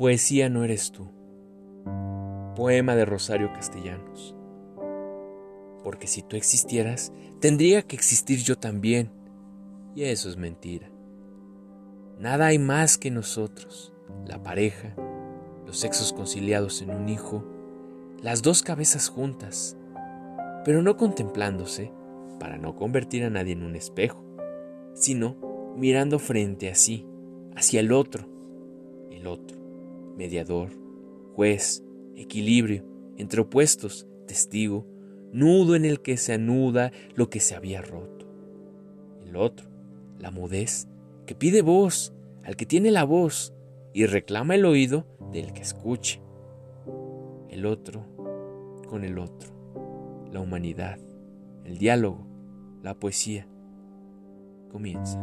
Poesía no eres tú. Poema de Rosario Castellanos. Porque si tú existieras, tendría que existir yo también. Y eso es mentira. Nada hay más que nosotros, la pareja, los sexos conciliados en un hijo, las dos cabezas juntas, pero no contemplándose para no convertir a nadie en un espejo, sino mirando frente a sí, hacia el otro, el otro mediador, juez, equilibrio, entre opuestos, testigo, nudo en el que se anuda lo que se había roto. El otro, la mudez, que pide voz al que tiene la voz y reclama el oído del que escuche. El otro con el otro, la humanidad, el diálogo, la poesía. Comienza.